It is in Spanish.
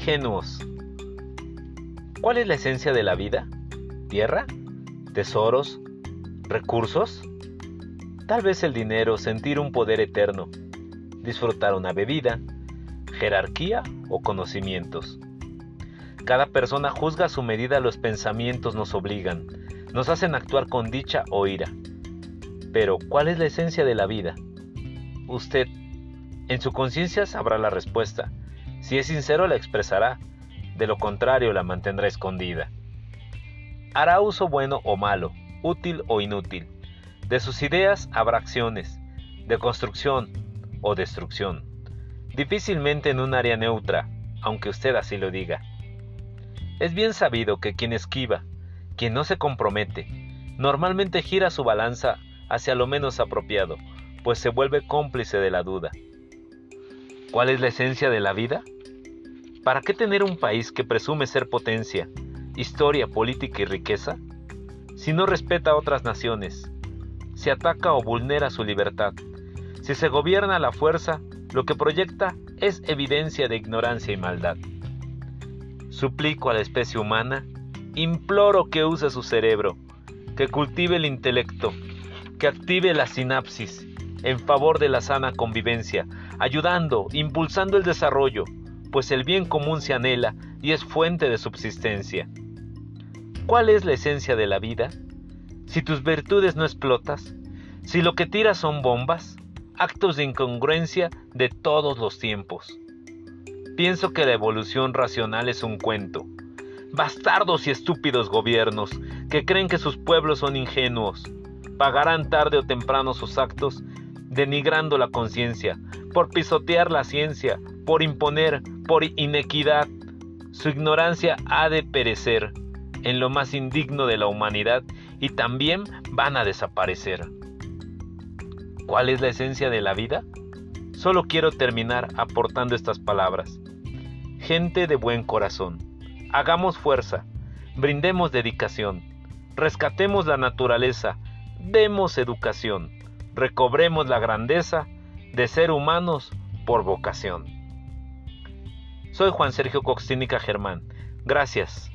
Ingenuos. ¿Cuál es la esencia de la vida? ¿Tierra? ¿Tesoros? ¿Recursos? Tal vez el dinero, sentir un poder eterno, disfrutar una bebida, jerarquía o conocimientos. Cada persona juzga a su medida los pensamientos nos obligan, nos hacen actuar con dicha o ira. Pero, ¿cuál es la esencia de la vida? Usted, en su conciencia sabrá la respuesta. Si es sincero la expresará, de lo contrario la mantendrá escondida. Hará uso bueno o malo, útil o inútil. De sus ideas habrá acciones, de construcción o destrucción. Difícilmente en un área neutra, aunque usted así lo diga. Es bien sabido que quien esquiva, quien no se compromete, normalmente gira su balanza hacia lo menos apropiado, pues se vuelve cómplice de la duda. ¿Cuál es la esencia de la vida? ¿Para qué tener un país que presume ser potencia, historia, política y riqueza? Si no respeta a otras naciones, si ataca o vulnera su libertad, si se gobierna a la fuerza, lo que proyecta es evidencia de ignorancia y maldad. Suplico a la especie humana, imploro que use su cerebro, que cultive el intelecto, que active la sinapsis en favor de la sana convivencia, ayudando, impulsando el desarrollo, pues el bien común se anhela y es fuente de subsistencia. ¿Cuál es la esencia de la vida? Si tus virtudes no explotas, si lo que tiras son bombas, actos de incongruencia de todos los tiempos. Pienso que la evolución racional es un cuento. Bastardos y estúpidos gobiernos que creen que sus pueblos son ingenuos, pagarán tarde o temprano sus actos denigrando la conciencia, por pisotear la ciencia, por imponer, por inequidad. Su ignorancia ha de perecer en lo más indigno de la humanidad y también van a desaparecer. ¿Cuál es la esencia de la vida? Solo quiero terminar aportando estas palabras gente de buen corazón. Hagamos fuerza, brindemos dedicación, rescatemos la naturaleza, demos educación, recobremos la grandeza de ser humanos por vocación. Soy Juan Sergio Coxínica Germán. Gracias.